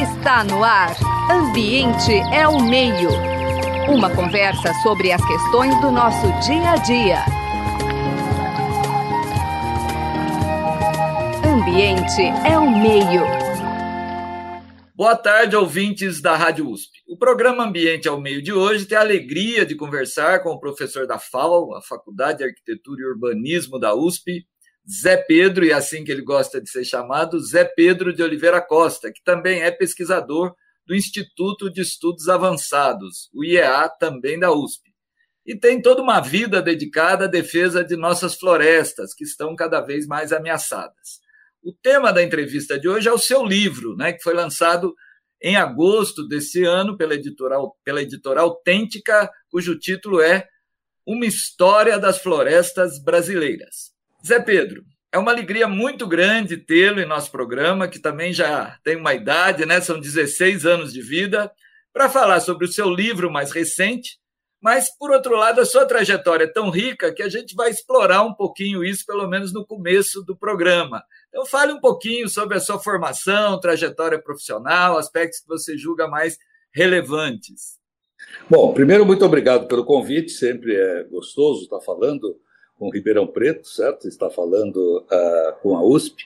Está no ar. Ambiente é o meio. Uma conversa sobre as questões do nosso dia a dia. Ambiente é o meio. Boa tarde, ouvintes da Rádio USP. O programa Ambiente ao Meio de hoje tem a alegria de conversar com o professor da FAO, a Faculdade de Arquitetura e Urbanismo da USP, Zé Pedro, e é assim que ele gosta de ser chamado, Zé Pedro de Oliveira Costa, que também é pesquisador do Instituto de Estudos Avançados, o IEA, também da USP. E tem toda uma vida dedicada à defesa de nossas florestas, que estão cada vez mais ameaçadas. O tema da entrevista de hoje é o seu livro, né, que foi lançado em agosto desse ano pela editora, pela editora Autêntica, cujo título é Uma História das Florestas Brasileiras. Zé Pedro, é uma alegria muito grande tê-lo em nosso programa, que também já tem uma idade, né? São 16 anos de vida, para falar sobre o seu livro mais recente, mas, por outro lado, a sua trajetória é tão rica que a gente vai explorar um pouquinho isso, pelo menos no começo do programa. Então, fale um pouquinho sobre a sua formação, trajetória profissional, aspectos que você julga mais relevantes. Bom, primeiro, muito obrigado pelo convite, sempre é gostoso estar falando com Ribeirão Preto, certo? Está falando uh, com a USP.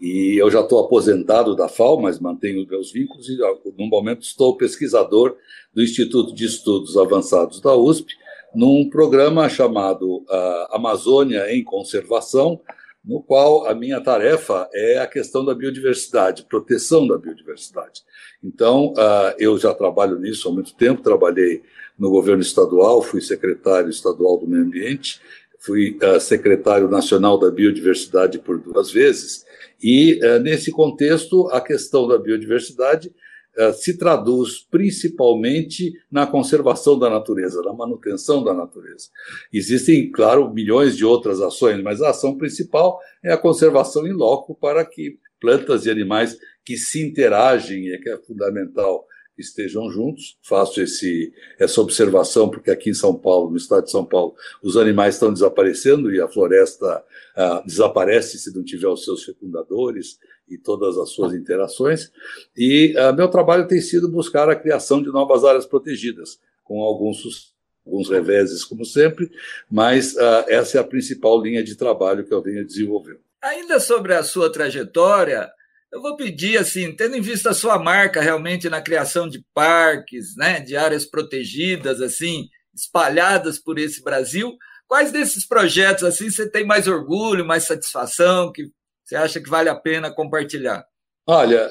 E eu já estou aposentado da FAO, mas mantenho meus vínculos e, no momento, estou pesquisador do Instituto de Estudos Avançados da USP, num programa chamado uh, Amazônia em Conservação, no qual a minha tarefa é a questão da biodiversidade, proteção da biodiversidade. Então, uh, eu já trabalho nisso há muito tempo, trabalhei no governo estadual, fui secretário estadual do Meio Ambiente, fui uh, secretário nacional da biodiversidade por duas vezes, e uh, nesse contexto a questão da biodiversidade uh, se traduz principalmente na conservação da natureza, na manutenção da natureza. Existem, claro, milhões de outras ações, mas a ação principal é a conservação em loco para que plantas e animais que se interagem, é que é fundamental estejam juntos. Faço esse, essa observação porque aqui em São Paulo, no estado de São Paulo, os animais estão desaparecendo e a floresta ah, desaparece se não tiver os seus fecundadores e todas as suas interações. E ah, meu trabalho tem sido buscar a criação de novas áreas protegidas, com alguns alguns reveses, como sempre, mas ah, essa é a principal linha de trabalho que eu venho desenvolvendo. Ainda sobre a sua trajetória, eu vou pedir, assim, tendo em vista a sua marca realmente na criação de parques, né, de áreas protegidas, assim, espalhadas por esse Brasil, quais desses projetos, assim, você tem mais orgulho, mais satisfação, que você acha que vale a pena compartilhar? Olha,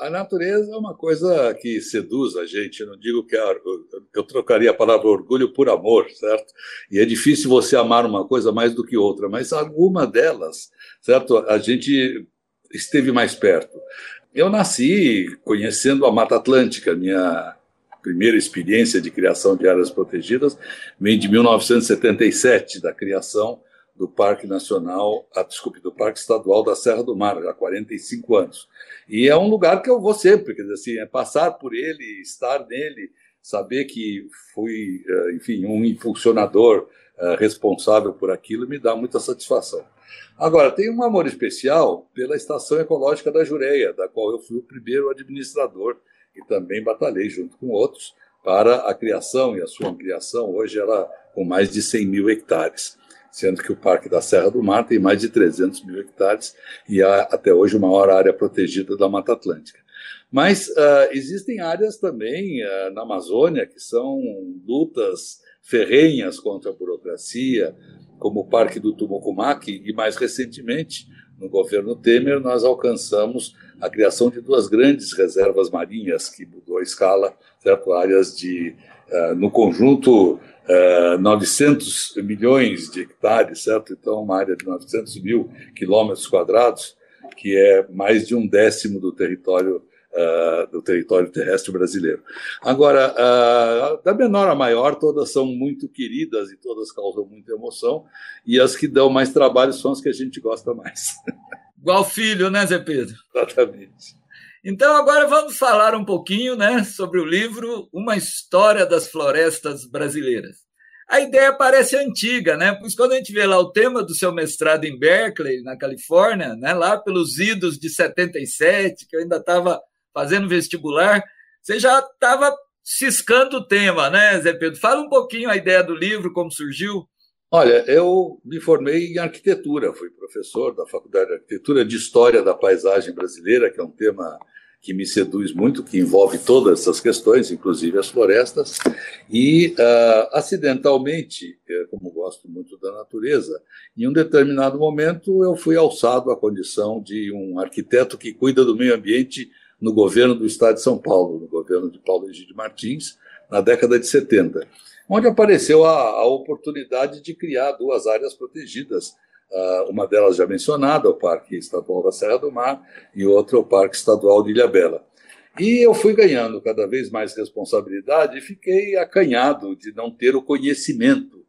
a natureza é uma coisa que seduz a gente. Eu não digo que eu trocaria a palavra orgulho por amor, certo? E é difícil você amar uma coisa mais do que outra, mas alguma delas, certo? A gente esteve mais perto. Eu nasci conhecendo a Mata Atlântica, minha primeira experiência de criação de áreas protegidas vem de 1977, da criação do Parque Nacional, ah, desculpe, do Parque Estadual da Serra do Mar, há 45 anos. E é um lugar que eu vou sempre, quer dizer assim, é passar por ele, estar nele, saber que fui, eh, enfim, um impulsionador eh, responsável por aquilo me dá muita satisfação. Agora, tenho um amor especial pela Estação Ecológica da Jureia, da qual eu fui o primeiro administrador e também batalhei junto com outros para a criação e a sua ampliação. Hoje ela com mais de 100 mil hectares, sendo que o Parque da Serra do Mar tem mais de 300 mil hectares e há até hoje uma maior área protegida da Mata Atlântica. Mas uh, existem áreas também uh, na Amazônia que são lutas ferrenhas contra a burocracia, como o Parque do Tumucumaque, e mais recentemente, no governo Temer, nós alcançamos a criação de duas grandes reservas marinhas, que mudou a escala, certo? áreas de, uh, no conjunto, uh, eh, 900 milhões de hectares, certo? Então, uma área de 900 mil quilômetros quadrados, que é mais de um décimo do território uh, do território terrestre brasileiro. Agora, uh, da menor a maior, todas são muito queridas e todas causam muita emoção, e as que dão mais trabalho são as que a gente gosta mais. Igual filho, né, Zé Pedro? Exatamente. Então, agora vamos falar um pouquinho né, sobre o livro Uma História das Florestas Brasileiras. A ideia parece antiga, né? Pois quando a gente vê lá o tema do seu mestrado em Berkeley, na Califórnia, né, lá pelos idos de 77, que eu ainda estava fazendo vestibular, você já estava ciscando o tema, né, Zé Pedro? Fala um pouquinho a ideia do livro, como surgiu. Olha, eu me formei em arquitetura, fui professor da Faculdade de Arquitetura de História da Paisagem Brasileira, que é um tema que me seduz muito, que envolve todas essas questões, inclusive as florestas, e uh, acidentalmente, é, como gosto muito da natureza, em um determinado momento eu fui alçado à condição de um arquiteto que cuida do meio ambiente no governo do estado de São Paulo, no governo de Paulo Egídio Martins, na década de 70, onde apareceu a, a oportunidade de criar duas áreas protegidas Uh, uma delas já mencionada, o Parque Estadual da Serra do Mar, e outra, o Parque Estadual de Ilhabela. E eu fui ganhando cada vez mais responsabilidade e fiquei acanhado de não ter o conhecimento.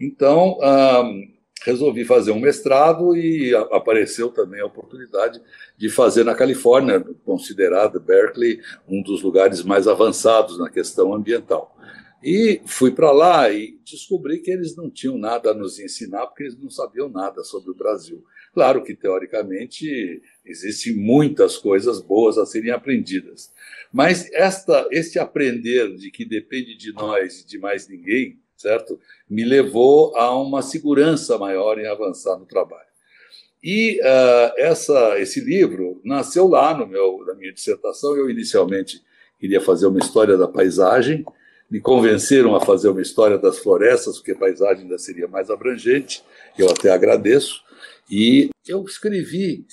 Então, uh, resolvi fazer um mestrado e apareceu também a oportunidade de fazer na Califórnia, considerada Berkeley um dos lugares mais avançados na questão ambiental. E fui para lá e descobri que eles não tinham nada a nos ensinar, porque eles não sabiam nada sobre o Brasil. Claro que, teoricamente, existem muitas coisas boas a serem aprendidas. Mas esta, este aprender de que depende de nós e de mais ninguém, certo? Me levou a uma segurança maior em avançar no trabalho. E uh, essa, esse livro nasceu lá no meu, na minha dissertação. Eu inicialmente queria fazer uma história da paisagem, me convenceram a fazer uma história das florestas, porque paisagem ainda seria mais abrangente, eu até agradeço, e eu escrevi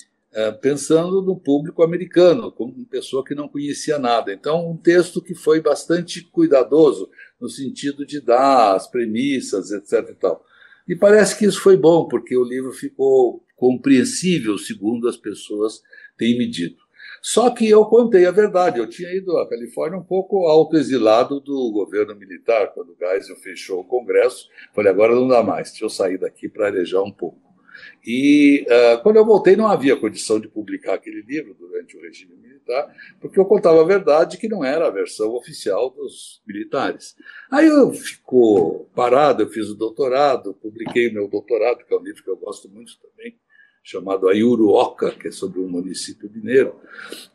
pensando no público americano, como uma pessoa que não conhecia nada. Então, um texto que foi bastante cuidadoso, no sentido de dar as premissas, etc. E, tal. e parece que isso foi bom, porque o livro ficou compreensível, segundo as pessoas têm me dito. Só que eu contei a verdade. Eu tinha ido à Califórnia um pouco autoexilado do governo militar, quando o Geisel fechou o Congresso. Falei, agora não dá mais, deixa eu sair daqui para arejar um pouco. E uh, quando eu voltei, não havia condição de publicar aquele livro durante o regime militar, porque eu contava a verdade que não era a versão oficial dos militares. Aí eu ficou parado, eu fiz o doutorado, publiquei meu doutorado, que é um livro que eu gosto muito também, chamado Ayuruoca, que é sobre um município mineiro.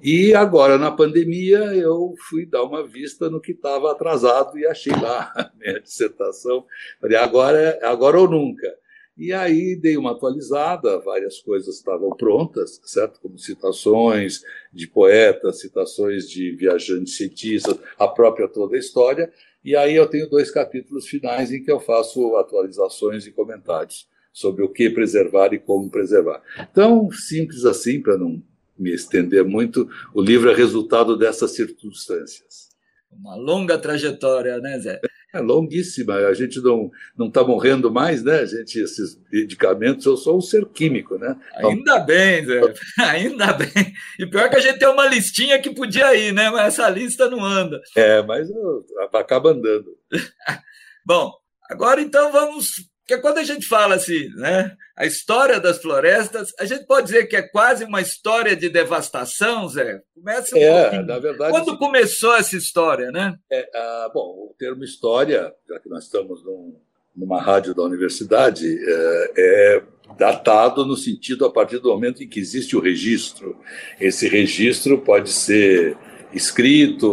E agora, na pandemia, eu fui dar uma vista no que estava atrasado e achei lá a minha dissertação. Falei, agora, é, agora ou nunca. E aí dei uma atualizada, várias coisas estavam prontas, certo? Como citações de poetas, citações de viajantes cientistas, a própria toda a história. E aí eu tenho dois capítulos finais em que eu faço atualizações e comentários sobre o que preservar e como preservar. Então, simples assim, para não me estender muito, o livro é resultado dessas circunstâncias. Uma longa trajetória, né, Zé? É longuíssima. A gente não não está morrendo mais, né? A gente esses medicamentos. Eu sou um ser químico, né? Ainda bem, Zé. Ainda bem. E pior que a gente tem uma listinha que podia ir, né? Mas essa lista não anda. É, mas acaba andando. Bom, agora então vamos porque quando a gente fala assim, né, a história das florestas, a gente pode dizer que é quase uma história de devastação, Zé? Começa um é, pouquinho. na verdade. Quando começou essa história, né? É, ah, bom, o termo história, já que nós estamos num, numa rádio da universidade, é, é datado no sentido a partir do momento em que existe o registro. Esse registro pode ser escrito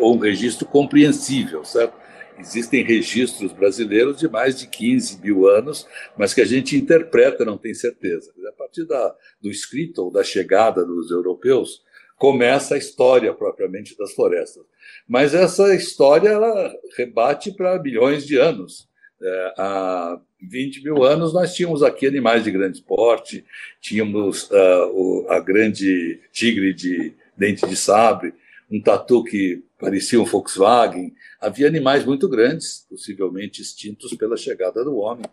ou um registro compreensível, certo? Existem registros brasileiros de mais de 15 mil anos, mas que a gente interpreta, não tem certeza. A partir da, do escrito ou da chegada dos europeus, começa a história propriamente das florestas. Mas essa história ela rebate para milhões de anos. É, há 20 mil anos nós tínhamos aqui animais de grande porte, tínhamos uh, o, a grande tigre de dente de sabre, um tatu que parecia um Volkswagen. Havia animais muito grandes, possivelmente extintos pela chegada do homem.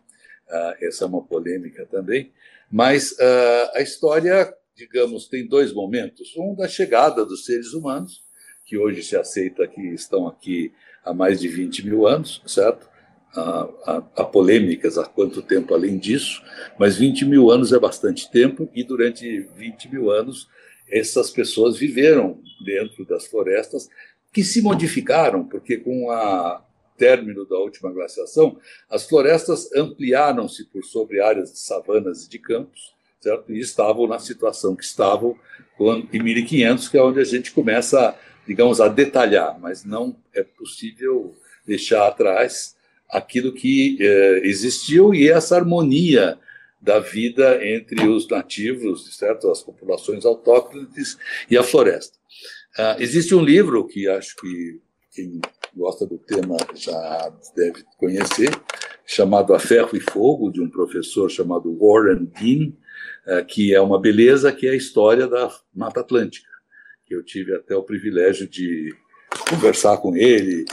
Uh, essa é uma polêmica também. Mas uh, a história, digamos, tem dois momentos. Um da chegada dos seres humanos, que hoje se aceita que estão aqui há mais de 20 mil anos, certo? Há, há, polêmicas há quanto tempo além disso, mas 20 mil anos é bastante tempo, e durante 20 mil anos essas pessoas viveram dentro das florestas que se modificaram, porque com o término da última glaciação, as florestas ampliaram-se por sobre áreas de savanas e de campos, certo? E estavam na situação que estavam em 1500, que é onde a gente começa, digamos, a detalhar, mas não é possível deixar atrás aquilo que eh, existiu e essa harmonia da vida entre os nativos, certo? as populações autóctones e a floresta. Uh, existe um livro que acho que quem gosta do tema já deve conhecer, chamado A Ferro e Fogo, de um professor chamado Warren Dean, uh, que é uma beleza, que é a história da Mata Atlântica, que eu tive até o privilégio de conversar com ele,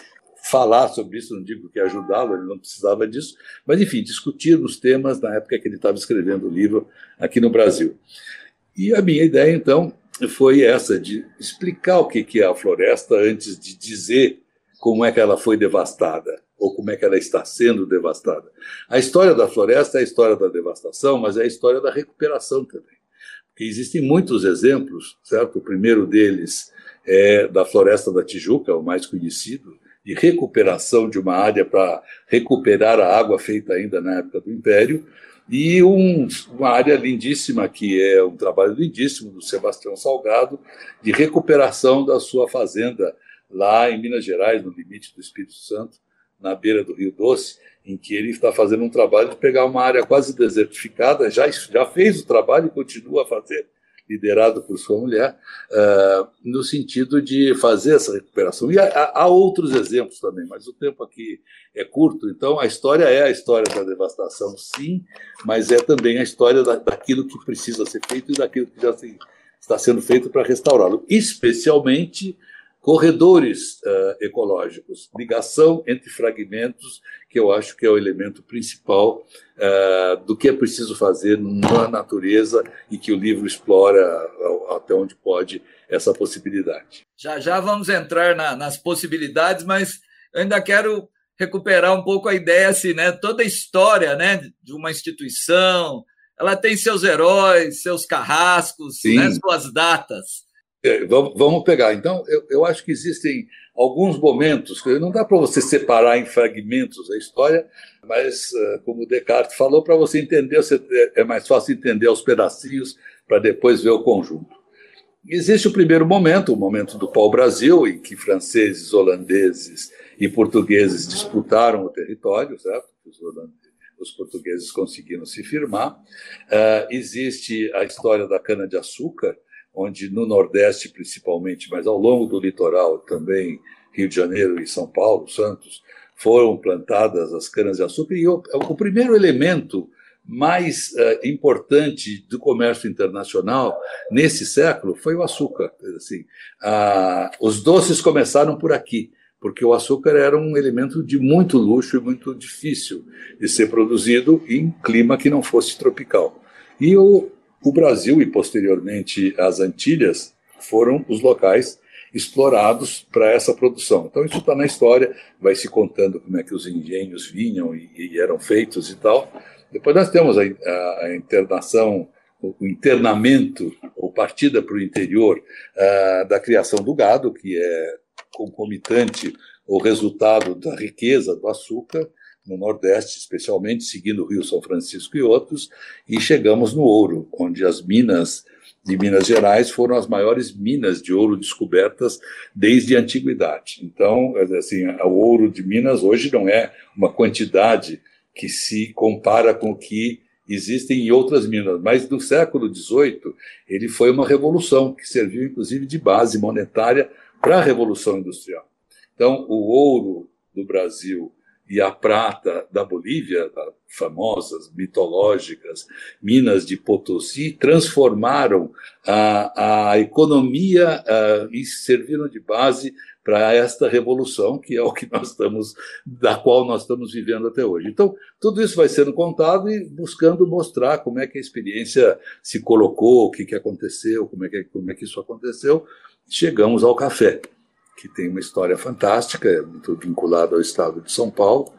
falar sobre isso, não digo que ajudá-lo, ele não precisava disso, mas enfim, discutir os temas na época que ele estava escrevendo o livro aqui no Brasil. E a minha ideia, então, foi essa, de explicar o que é a floresta antes de dizer como é que ela foi devastada ou como é que ela está sendo devastada. A história da floresta é a história da devastação, mas é a história da recuperação também. Porque existem muitos exemplos, certo? O primeiro deles é da floresta da Tijuca, o mais conhecido, de recuperação de uma área para recuperar a água feita ainda na época do Império, e um, uma área lindíssima, que é um trabalho lindíssimo do Sebastião Salgado, de recuperação da sua fazenda lá em Minas Gerais, no limite do Espírito Santo, na beira do Rio Doce, em que ele está fazendo um trabalho de pegar uma área quase desertificada, já, já fez o trabalho e continua a fazer, liderado por sua mulher, uh, no sentido de fazer essa recuperação. E há, há, outros exemplos também, mas o tempo aqui é curto, então a história é a história da devastação, sim, mas é também a história da, daquilo que precisa ser feito e daquilo que já se, está sendo feito para restaurá-lo, especialmente corredores uh, ecológicos, ligação entre fragmentos, que eu acho que é o elemento principal uh, do que é preciso fazer na natureza e que o livro explora até onde pode essa possibilidade. Já já vamos entrar na, nas possibilidades, mas eu ainda quero recuperar um pouco a ideia assim, né? Toda a história, né, de uma instituição, ela tem seus heróis, seus carrascos, né, suas datas. É, vamos pegar. Então, eu, eu, acho que existem alguns momentos, não dá para você separar em fragmentos a história, mas, uh, como Descartes falou, para você entender, é, é mais fácil entender os pedacinhos para depois ver o conjunto. Existe o primeiro momento, o momento do pau-brasil, em que franceses, holandeses e portugueses disputaram o território, certo? Os, os portugueses conseguiram se firmar. Uh, existe a história da cana-de-açúcar, onde no Nordeste principalmente, mas ao longo do litoral também, Rio de Janeiro e São Paulo, Santos, foram plantadas as canas-de-açúcar. E o, o, primeiro elemento mais uh, importante do comércio internacional nesse século foi o açúcar. Assim, uh, os doces começaram por aqui, porque o açúcar era um elemento de muito luxo e muito difícil de ser produzido em clima que não fosse tropical. E o, o Brasil e, posteriormente, as Antilhas foram os locais explorados para essa produção. Então, isso está na história, vai se contando como é que os engenhos vinham e, e eram feitos e tal. Depois nós temos a, a, internação, o internamento, ou partida para o interior uh, da criação do gado, que é concomitante o resultado da riqueza do açúcar, no Nordeste, especialmente, seguindo o Rio São Francisco e outros, e chegamos no ouro, onde as minas de Minas Gerais foram as maiores minas de ouro descobertas desde a antiguidade. Então, assim, o ouro de Minas hoje não é uma quantidade que se compara com o que existem em outras minas, mas no século XVIII ele foi uma revolução que serviu inclusive de base monetária para a revolução industrial. Então, o ouro do Brasil e a prata da Bolívia, famosas, mitológicas minas de Potosí, transformaram a, a economia e serviram de base para esta revolução, que é o que nós estamos, da qual nós estamos vivendo até hoje. Então, tudo isso vai sendo contado e buscando mostrar como é que a experiência se colocou, o que, que aconteceu, como é que, como é que isso aconteceu. Chegamos ao café que tem uma história fantástica, é muito vinculado ao estado de São Paulo,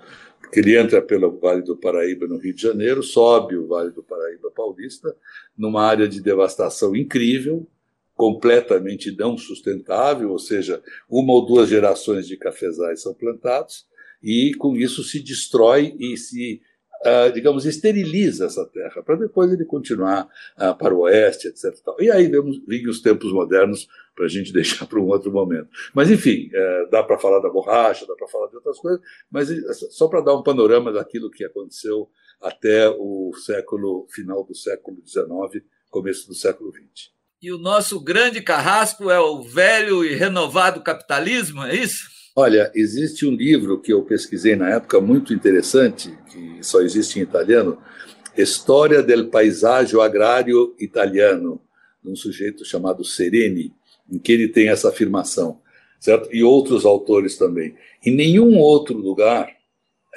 ele entra pelo Vale do Paraíba, no Rio de Janeiro, sobe o Vale do Paraíba paulista, numa área de devastação incrível, completamente não sustentável, ou seja, uma ou duas gerações de cafezais são plantados, e com isso se destrói e se uh, digamos, esteriliza essa terra, para depois ele continuar uh, para o oeste, etc. E aí vemos, vêm os tempos modernos, para a gente deixar para um outro momento. Mas, enfim, uh, dá para falar da borracha, dá para falar de outras coisas, mas só para dar um panorama daquilo que aconteceu até o século, final do século XIX, começo do século XX. E o nosso grande carrasco é o velho e renovado capitalismo, é isso? Olha, existe um livro que eu pesquisei na época muito interessante, que só existe em italiano, História del Paesaggio Agrário Italiano, de um sujeito chamado Sereni, em que ele tem essa afirmação, certo? E outros autores também. Em nenhum outro lugar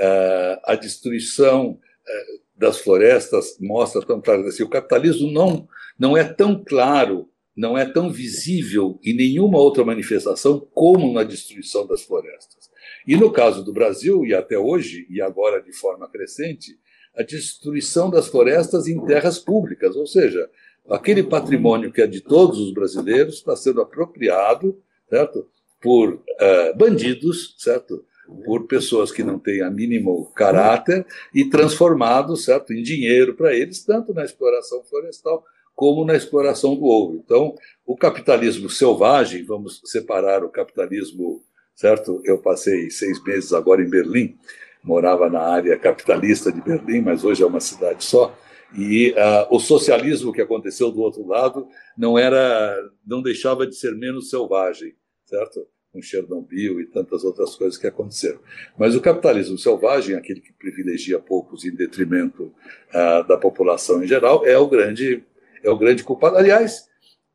uh, a destruição uh, das florestas mostra tão claro assim. O capitalismo não não é tão claro não é tão visível em nenhuma outra manifestação como na destruição das florestas. E no caso do Brasil, e até hoje, e agora de forma crescente, a destruição das florestas em terras públicas, ou seja, aquele patrimônio que é de todos os brasileiros está sendo apropriado, certo? Por uh, bandidos, certo? Por pessoas que não têm a mínimo caráter e transformado, certo, em dinheiro para eles, tanto na exploração florestal como na exploração do ouro. Então, o capitalismo selvagem, vamos separar o capitalismo, certo? Eu passei seis meses agora em Berlim, morava na área capitalista de Berlim, mas hoje é uma cidade só. E uh, o socialismo que aconteceu do outro lado não era, não deixava de ser menos selvagem, certo? Com Chernobyl e tantas outras coisas que aconteceram. Mas o capitalismo selvagem, aquele que privilegia poucos em detrimento uh, da população em geral, é o grande é o grande culpado. Aliás,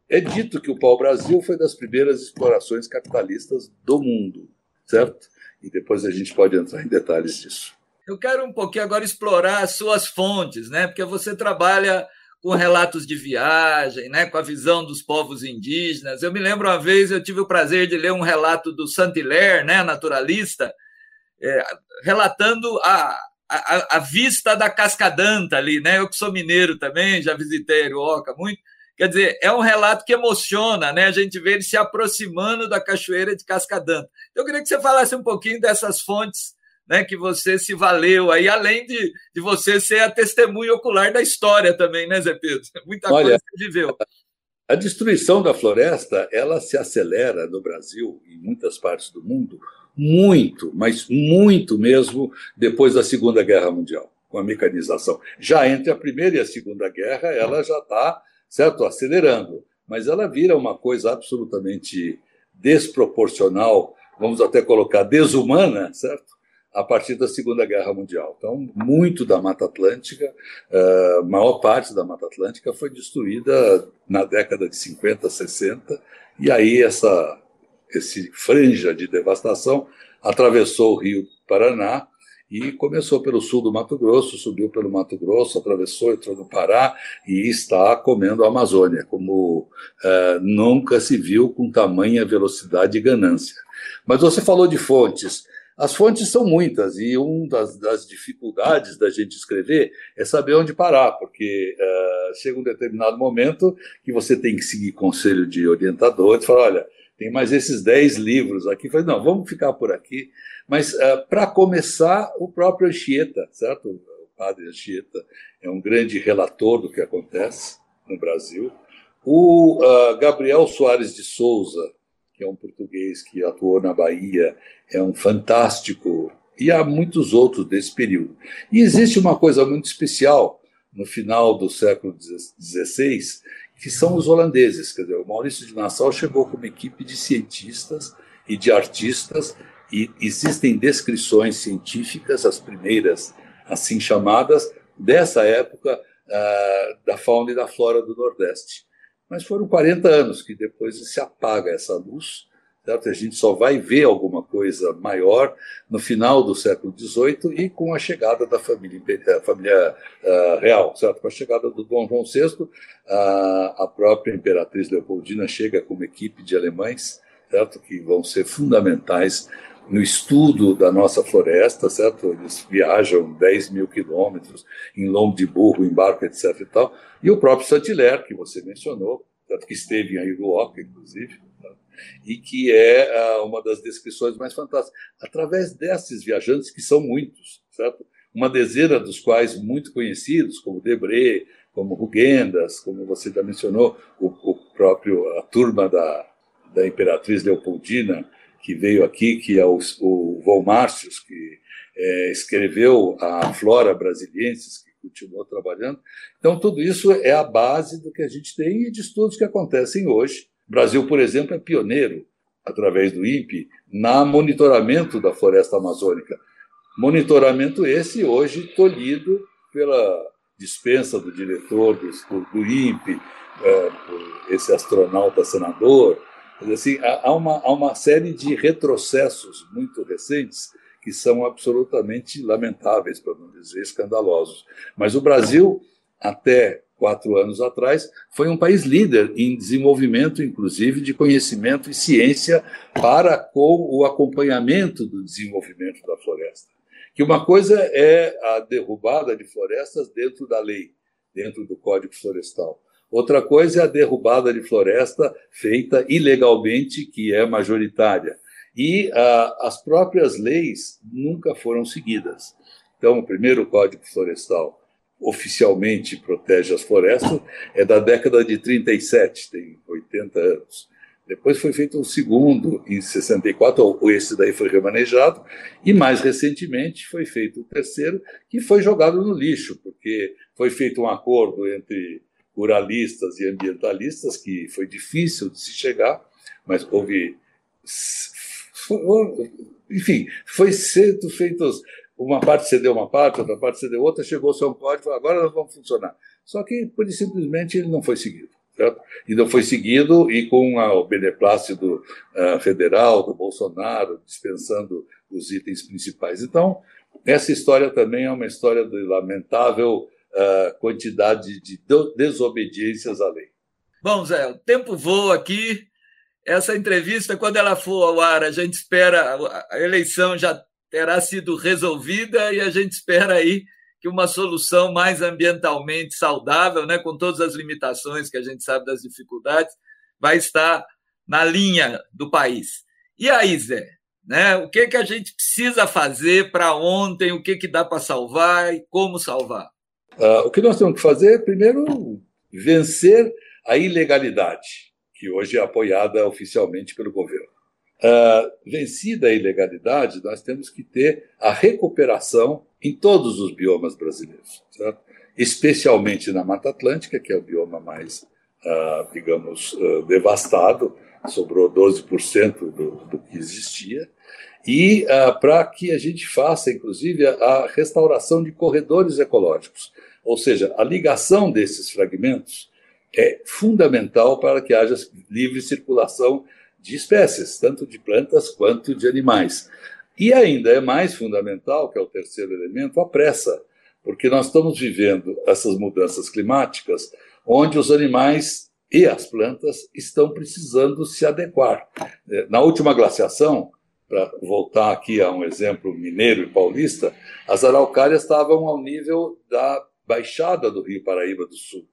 é dito que o pau-brasil foi das primeiras explorações capitalistas do mundo, certo? E depois a gente pode entrar em detalhes disso. Eu quero um pouquinho agora explorar as suas fontes, né? Porque você trabalha com relatos de viagem, né, com a visão dos povos indígenas. Eu me lembro uma vez, eu tive o prazer de ler um relato do Saint-Hilaire, né, naturalista, é, relatando a, a, a, vista da Cascadanta ali, né? Eu que sou mineiro também, já visitei Arioca muito. Quer dizer, é um relato que emociona, né? A gente vê ele se aproximando da cachoeira de Cascadanta. Então, eu queria que você falasse um pouquinho dessas fontes né, que você se valeu aí, além de, de você ser a testemunha ocular da história também, né, Zé Pedro? Muita Olha, coisa que você viveu. A destruição da floresta, ela se acelera no Brasil e em muitas partes do mundo muito, mas muito mesmo depois da Segunda Guerra Mundial, com a mecanização. Já entre a Primeira e a Segunda Guerra, ela já está, certo, acelerando, mas ela vira uma coisa absolutamente desproporcional, vamos até colocar desumana, certo? A partir da Segunda Guerra Mundial. Então, muito da Mata Atlântica, a uh, maior parte da Mata Atlântica foi destruída na década de 50, 60, e aí essa esse franja de devastação, atravessou o Rio Paraná e começou pelo sul do Mato Grosso, subiu pelo Mato Grosso, atravessou, entrou no Pará e está comendo a Amazônia, como é, nunca se viu com tamanha velocidade e ganância. Mas você falou de fontes. As fontes são muitas e uma das, das, dificuldades da gente escrever é saber onde parar, porque uh, chega um determinado momento que você tem que seguir conselho de orientador e falar, olha, tem mais esses 10 livros aqui. Falei, não, vamos ficar por aqui. Mas, uh, para começar, o próprio Anchieta, certo? O padre Anchieta é um grande relator do que acontece no Brasil. O uh, Gabriel Soares de Souza, que é um português que atuou na Bahia, é um fantástico. E há muitos outros desse período. E existe uma coisa muito especial no final do século XVI, que são os holandeses. Quer dizer, o Maurício de Nassau chegou com uma equipe de cientistas e de artistas, e existem descrições científicas, as primeiras assim chamadas, dessa época uh, da fauna e da flora do Nordeste. Mas foram 40 anos que depois se apaga essa luz certo? A gente só vai ver alguma coisa maior no final do século XVIII e com a chegada da família, família uh, real, certo? Com a chegada do Dom João VI, uh, a própria imperatriz Leopoldina chega com uma equipe de alemães, certo? Que vão ser fundamentais no estudo da nossa floresta, certo? Eles viajam 10 mil quilômetros em lombo de burro, em barco, etc. E, tal. e o próprio Saint-Hilaire, que você mencionou, certo? que esteve em Airuoca, inclusive, e que é uh, uma das descrições mais fantásticas. Através desses viajantes, que são muitos, certo? uma dezena dos quais muito conhecidos, como Debré, como Rugendas, como você já mencionou, o, o próprio a turma da, da Imperatriz Leopoldina, que veio aqui, que é o, o que é, escreveu a Flora Brasiliensis, que continuou trabalhando. Então, tudo isso é a base do que a gente tem e de estudos que acontecem hoje. O Brasil, por exemplo, é pioneiro, através do INPE, na monitoramento da floresta amazônica. Monitoramento esse hoje tolhido pela dispensa do diretor do, do INPE, é, esse astronauta senador. Assim, há, uma, há uma série de retrocessos muito recentes que são absolutamente lamentáveis, para não dizer escandalosos. Mas o Brasil, até quatro anos atrás, foi um país líder em desenvolvimento, inclusive, de conhecimento e ciência para com o acompanhamento do desenvolvimento da floresta. Que uma coisa é a derrubada de florestas dentro da lei, dentro do Código Florestal. Outra coisa é a derrubada de floresta feita ilegalmente, que é majoritária. E ah, as próprias leis nunca foram seguidas. Então, o primeiro Código Florestal oficialmente protege as florestas é da década de 37, tem 80 anos. Depois foi feito o segundo, em 64, esse daí foi remanejado, e mais recentemente foi feito o terceiro, que foi jogado no lixo, porque foi feito um acordo entre ruralistas e ambientalistas, que foi difícil de se chegar, mas houve enfim, foi sendo feitos. Uma parte cedeu uma parte, outra parte cedeu outra, chegou-se a um código agora nós vamos funcionar. Só que, por simplesmente, ele não foi seguido. Certo? E não foi seguido, e com o beneplácito uh, federal, do Bolsonaro, dispensando os itens principais. Então, essa história também é uma história lamentável quantidade de desobediências à lei. Bom, Zé, o tempo voa aqui essa entrevista, quando ela for ao ar, a gente espera, a eleição já terá sido resolvida e a gente espera aí que uma solução mais ambientalmente saudável, né, com todas as limitações que a gente sabe das dificuldades, vai estar na linha do país. E aí, Zé, né, o que, que a gente precisa fazer para ontem, o que, que dá para salvar e como salvar? Uh, o que nós temos que fazer, primeiro, vencer a ilegalidade que hoje é apoiada oficialmente pelo governo. Uh, vencida a ilegalidade, nós temos que ter a recuperação em todos os biomas brasileiros, certo? especialmente na Mata Atlântica, que é o bioma mais, uh, digamos, devastado, sobrou 12% do, do que existia, e para que a gente faça, inclusive, a restauração de corredores ecológicos, ou seja, a ligação desses fragmentos é fundamental para que haja livre circulação de espécies, tanto de plantas quanto de animais. E ainda é mais fundamental, que é o terceiro elemento, a pressa, porque nós estamos vivendo essas mudanças climáticas onde os animais e as plantas estão precisando se adequar. É, na última glaciação, para voltar aqui a um exemplo mineiro e paulista, as araucárias estavam ao nível da baixada do Rio Paraíba do Sul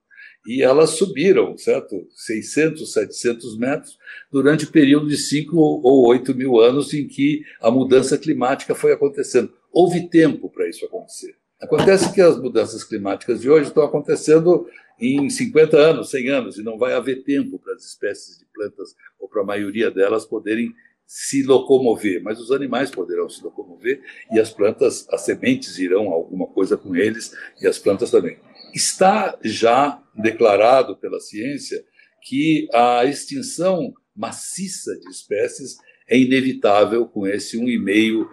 e elas subiram, certo? 600, 700 metros, durante o período de 5 ou 8 mil anos em que a mudança climática foi acontecendo. Houve tempo para isso acontecer. Acontece que as mudanças climáticas de hoje estão acontecendo em 50 anos, 100 anos, e não vai haver tempo para as espécies de plantas, ou para a maioria delas, poderem se locomover, mas os animais poderão se locomover e as plantas, as sementes irão alguma coisa com eles e as plantas também. Está já declarado pela ciência que a extinção maciça de espécies é inevitável com esse 1,5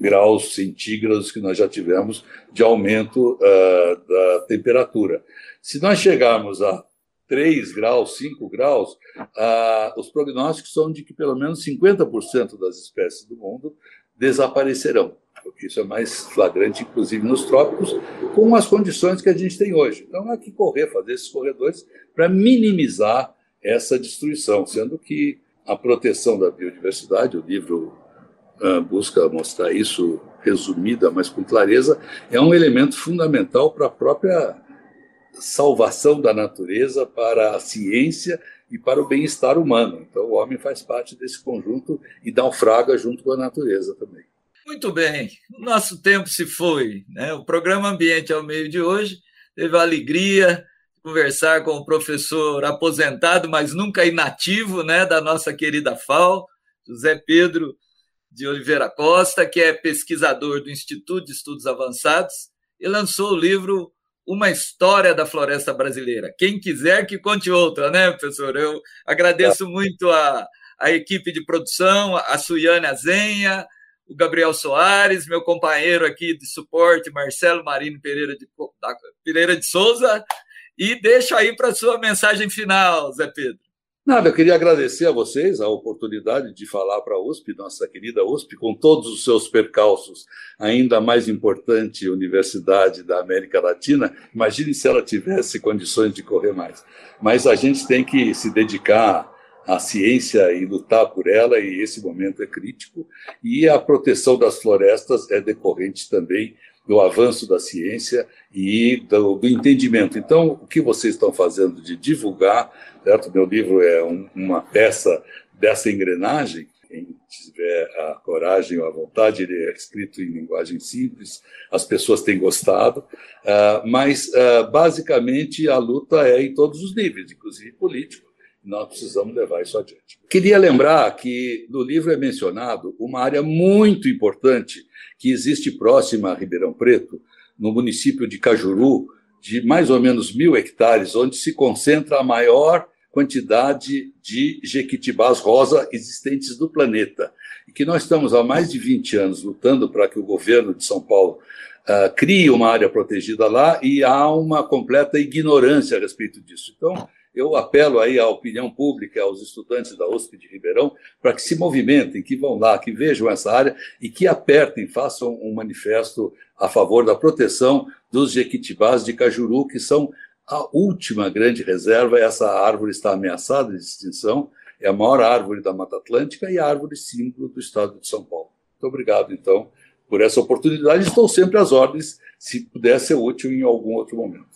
graus centígrados que nós já tivemos de aumento uh, da temperatura. Se nós chegarmos a 3 graus, 5 graus, uh, os prognósticos são de que pelo menos 50% das espécies do mundo desaparecerão porque isso é mais flagrante, inclusive nos trópicos, com as condições que a gente tem hoje. Então, há que correr, fazer esses corredores para minimizar essa destruição, sendo que a proteção da biodiversidade, o livro uh, busca mostrar isso resumida, mas com clareza, é um elemento fundamental para a própria salvação da natureza, para a ciência e para o bem-estar humano. Então, o homem faz parte desse conjunto e naufraga junto com a natureza também. Muito bem, o nosso tempo se foi. Né? O programa Ambiente ao Meio de hoje teve a alegria de conversar com o professor aposentado, mas nunca inativo, né, da nossa querida FAO, José Pedro de Oliveira Costa, que é pesquisador do Instituto de Estudos Avançados e lançou o livro Uma História da Floresta Brasileira. Quem quiser que conte outra, né, professor? Eu agradeço muito a, a equipe de produção, a Suiane Azenha, o Gabriel Soares, meu companheiro aqui de suporte, Marcelo Marino Pereira de, Pereira de Souza, e deixo aí para a sua mensagem final, Zé Pedro. Nada, eu queria agradecer a vocês a oportunidade de falar para a USP, nossa querida USP, com todos os seus percalços, ainda mais importante universidade da América Latina. Imagine se ela tivesse condições de correr mais. Mas a gente tem que se dedicar a ciência e lutar por ela, e esse momento é crítico. E a proteção das florestas é decorrente também do avanço da ciência e do, do entendimento. Então, o que vocês estão fazendo de divulgar, certo? Meu livro é um, uma peça dessa engrenagem. Quem tiver a coragem ou a vontade, ele é escrito em linguagem simples, as pessoas têm gostado, uh, mas uh, basicamente a luta é em todos os níveis, inclusive político nós precisamos levar isso adiante. Queria lembrar que no livro é mencionado uma área muito importante que existe próxima a Ribeirão Preto, no município de Cajuru, de mais ou menos mil hectares, onde se concentra a maior quantidade de jequitibás rosa existentes do planeta. E que nós estamos há mais de 20 anos lutando para que o governo de São Paulo uh, crie uma área protegida lá e há uma completa ignorância a respeito disso. Então, eu apelo aí à opinião pública, aos estudantes da USP de Ribeirão, para que se movimentem, que vão lá, que vejam essa área e que apertem, façam um manifesto a favor da proteção dos jequitibás de Cajuru, que são a última grande reserva. Essa árvore está ameaçada de extinção, é a maior árvore da Mata Atlântica e a árvore símbolo do estado de São Paulo. Muito obrigado, então, por essa oportunidade. Estou sempre às ordens, se puder ser útil em algum outro momento.